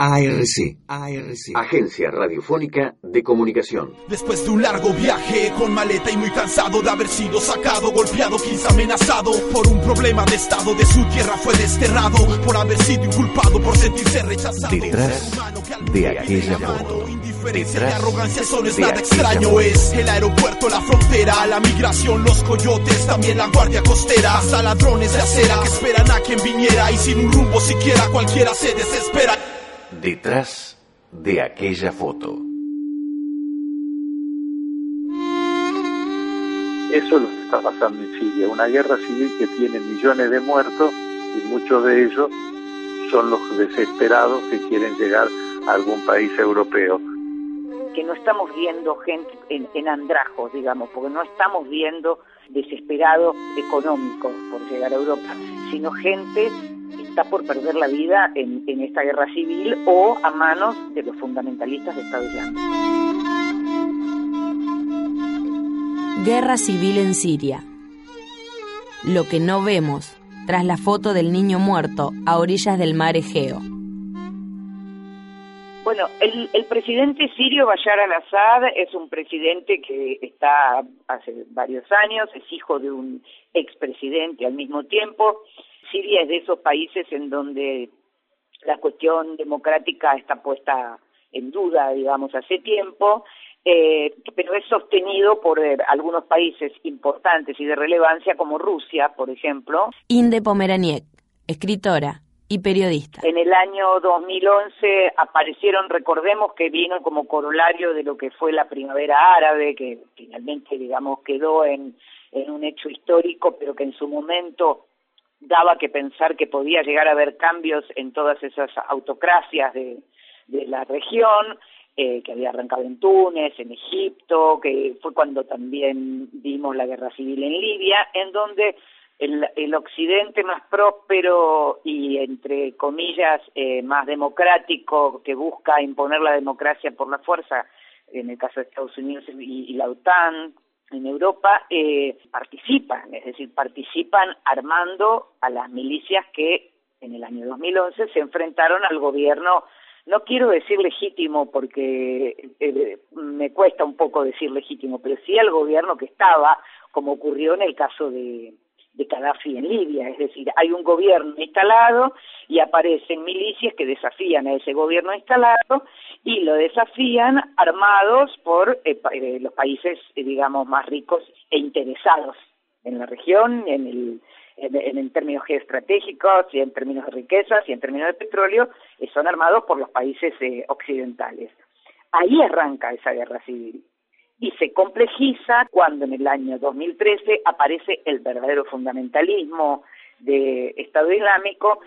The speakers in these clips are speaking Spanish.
ARC, ARC, Agencia Radiofónica de Comunicación. Después de un largo viaje con maleta y muy cansado de haber sido sacado, golpeado, quizá amenazado por un problema de estado de su tierra fue desterrado por haber sido inculpado por sentirse rechazado. Detrás de aquella foto. Indiferencia y arrogancia eso no es nada extraño es el aeropuerto, la frontera, la migración, los coyotes, también la guardia costera, hasta ladrones de acera que esperan a quien viniera y sin un rumbo siquiera cualquiera se desespera. Detrás de aquella foto. Eso es lo que está pasando en Siria, una guerra civil que tiene millones de muertos y muchos de ellos son los desesperados que quieren llegar a algún país europeo. Que no estamos viendo gente en, en andrajos, digamos, porque no estamos viendo desesperados económicos por llegar a Europa, sino gente está por perder la vida en, en esta guerra civil o a manos de los fundamentalistas de Estado Islámico. Guerra civil en Siria. Lo que no vemos tras la foto del niño muerto a orillas del mar Egeo. Bueno, el, el presidente sirio Bashar al-Assad es un presidente que está hace varios años, es hijo de un expresidente al mismo tiempo. Siria es de esos países en donde la cuestión democrática está puesta en duda, digamos, hace tiempo, eh, pero es sostenido por eh, algunos países importantes y de relevancia como Rusia, por ejemplo. Inde Pomeraniec, escritora y periodista. En el año 2011 aparecieron, recordemos que vino como corolario de lo que fue la primavera árabe, que finalmente, digamos, quedó en, en un hecho histórico, pero que en su momento daba que pensar que podía llegar a haber cambios en todas esas autocracias de, de la región, eh, que había arrancado en Túnez, en Egipto, que fue cuando también vimos la guerra civil en Libia, en donde el, el occidente más próspero y, entre comillas, eh, más democrático, que busca imponer la democracia por la fuerza, en el caso de Estados Unidos y, y la OTAN, en Europa eh, participan, es decir, participan armando a las milicias que en el año 2011 se enfrentaron al gobierno, no quiero decir legítimo porque eh, me cuesta un poco decir legítimo, pero sí al gobierno que estaba, como ocurrió en el caso de, de Gaddafi en Libia, es decir, hay un gobierno instalado y aparecen milicias que desafían a ese gobierno instalado y lo desafían armados por eh, eh, los países, eh, digamos, más ricos e interesados en la región, en el en, en, términos geoestratégicos y en términos de riquezas y en términos de petróleo, son armados por los países occidentales. Ahí arranca esa guerra civil y se complejiza cuando en el año 2013 aparece el verdadero fundamentalismo de Estado Islámico.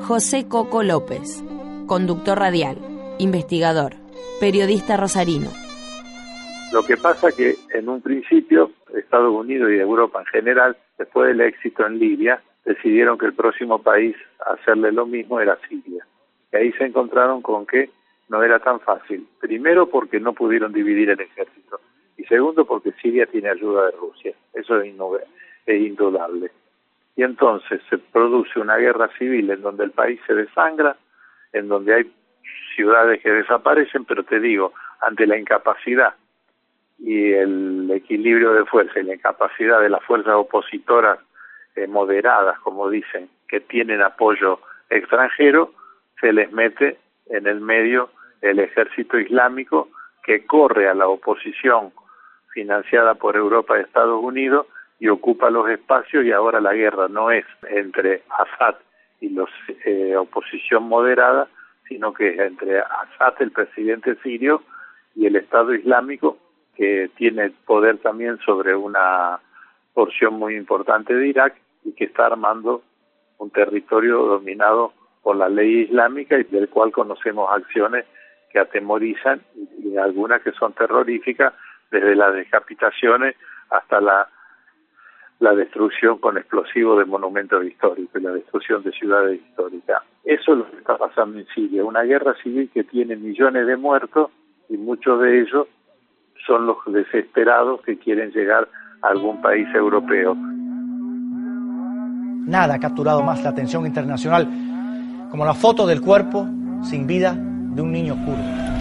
José Coco López, conductor radial, investigador, periodista rosarino. Lo que pasa que en un principio Estados Unidos y Europa en general, después del éxito en Libia, decidieron que el próximo país a hacerle lo mismo era Siria. Y ahí se encontraron con que no era tan fácil. Primero porque no pudieron dividir el ejército y segundo porque Siria tiene ayuda de Rusia. Eso es, es indudable. Y entonces se produce una guerra civil en donde el país se desangra, en donde hay ciudades que desaparecen, pero te digo, ante la incapacidad y el equilibrio de fuerza y la incapacidad de las fuerzas opositoras eh, moderadas, como dicen, que tienen apoyo extranjero, se les mete en el medio el ejército islámico que corre a la oposición financiada por Europa y Estados Unidos y ocupa los espacios y ahora la guerra no es entre Assad y los eh, oposición moderada, sino que es entre Assad, el presidente sirio, y el Estado Islámico, que tiene poder también sobre una porción muy importante de Irak y que está armando un territorio dominado por la ley islámica y del cual conocemos acciones que atemorizan y, algunas que son terroríficas, desde las decapitaciones hasta la, la destrucción con explosivos de monumentos históricos y la destrucción de ciudades históricas. Eso es lo que está pasando en Siria, una guerra civil que tiene millones de muertos y muchos de ellos son los desesperados que quieren llegar algún país europeo. Nada ha capturado más la atención internacional como la foto del cuerpo sin vida de un niño kurdo.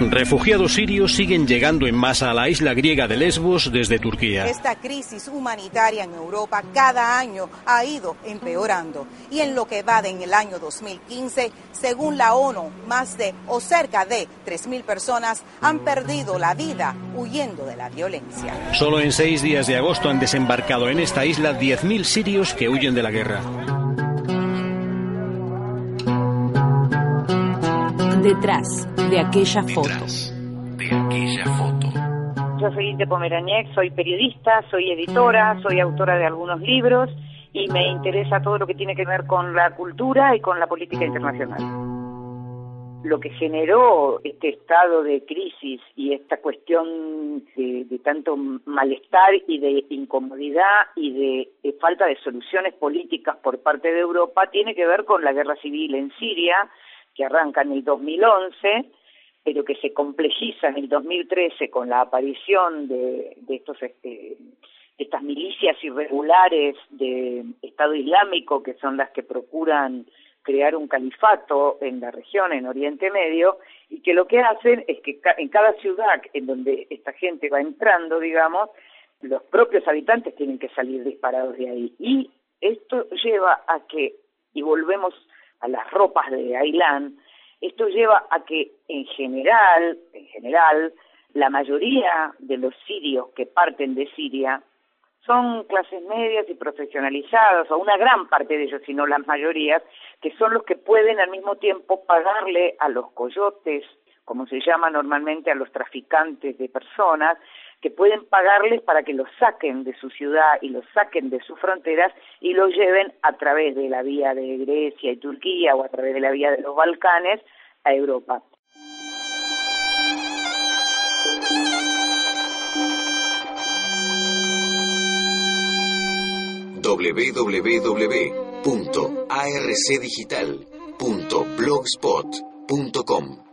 Refugiados sirios siguen llegando en masa a la isla griega de Lesbos desde Turquía. Esta crisis humanitaria en Europa cada año ha ido empeorando y en lo que va de en el año 2015, según la ONU, más de o cerca de 3.000 personas han perdido la vida huyendo de la violencia. Solo en seis días de agosto han desembarcado en esta isla 10.000 sirios que huyen de la guerra. Detrás de aquella foto. de aquella foto. Yo soy Inte Pomeraniec, soy periodista, soy editora, soy autora de algunos libros y me interesa todo lo que tiene que ver con la cultura y con la política internacional. Lo que generó este estado de crisis y esta cuestión de, de tanto malestar y de incomodidad y de, de falta de soluciones políticas por parte de Europa tiene que ver con la guerra civil en Siria, que arranca en el 2011, pero que se complejiza en el 2013 con la aparición de, de estos este, estas milicias irregulares de Estado Islámico, que son las que procuran crear un califato en la región, en Oriente Medio, y que lo que hacen es que en cada ciudad en donde esta gente va entrando, digamos, los propios habitantes tienen que salir disparados de ahí. Y esto lleva a que, y volvemos a las ropas de Ailán, esto lleva a que en general, en general, la mayoría de los sirios que parten de Siria son clases medias y profesionalizadas, o una gran parte de ellos, si no las mayorías, que son los que pueden al mismo tiempo pagarle a los coyotes, como se llama normalmente a los traficantes de personas, que pueden pagarles para que los saquen de su ciudad y los saquen de sus fronteras y los lleven a través de la vía de Grecia y Turquía o a través de la vía de los Balcanes a Europa. www.arcdigital.blogspot.com